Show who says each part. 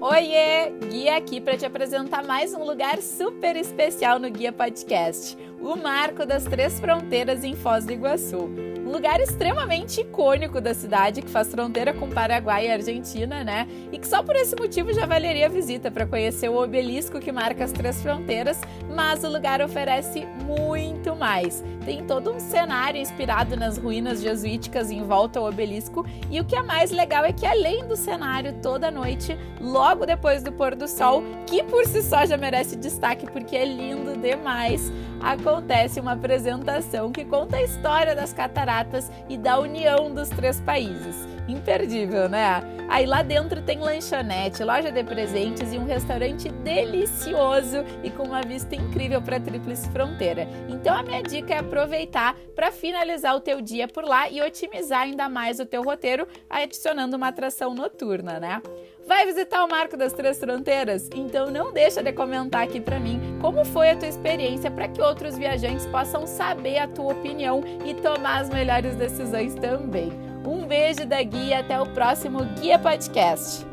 Speaker 1: Oiê! Guia aqui para te apresentar mais um lugar super especial no Guia Podcast, o Marco das Três Fronteiras em Foz do Iguaçu um lugar extremamente icônico da cidade, que faz fronteira com Paraguai e Argentina, né? E que só por esse motivo já valeria a visita para conhecer o obelisco que marca as três fronteiras, mas o lugar oferece muito mais. Tem todo um cenário inspirado nas ruínas jesuíticas em volta ao obelisco, e o que é mais legal é que além do cenário toda noite, logo depois do pôr do sol, que por si só já merece destaque porque é lindo demais, acontece uma apresentação que conta a história das cataratas e da união dos três países. Imperdível, né? Aí lá dentro tem lanchonete, loja de presentes e um restaurante delicioso e com uma vista incrível para a Tríplice Fronteira. Então a minha dica é aproveitar para finalizar o teu dia por lá e otimizar ainda mais o teu roteiro adicionando uma atração noturna, né? Vai visitar o Marco das Três Fronteiras? Então não deixa de comentar aqui para mim como foi a tua experiência para que outros viajantes possam saber a tua opinião e tomar as melhores decisões também. Um beijo da Guia, até o próximo Guia Podcast.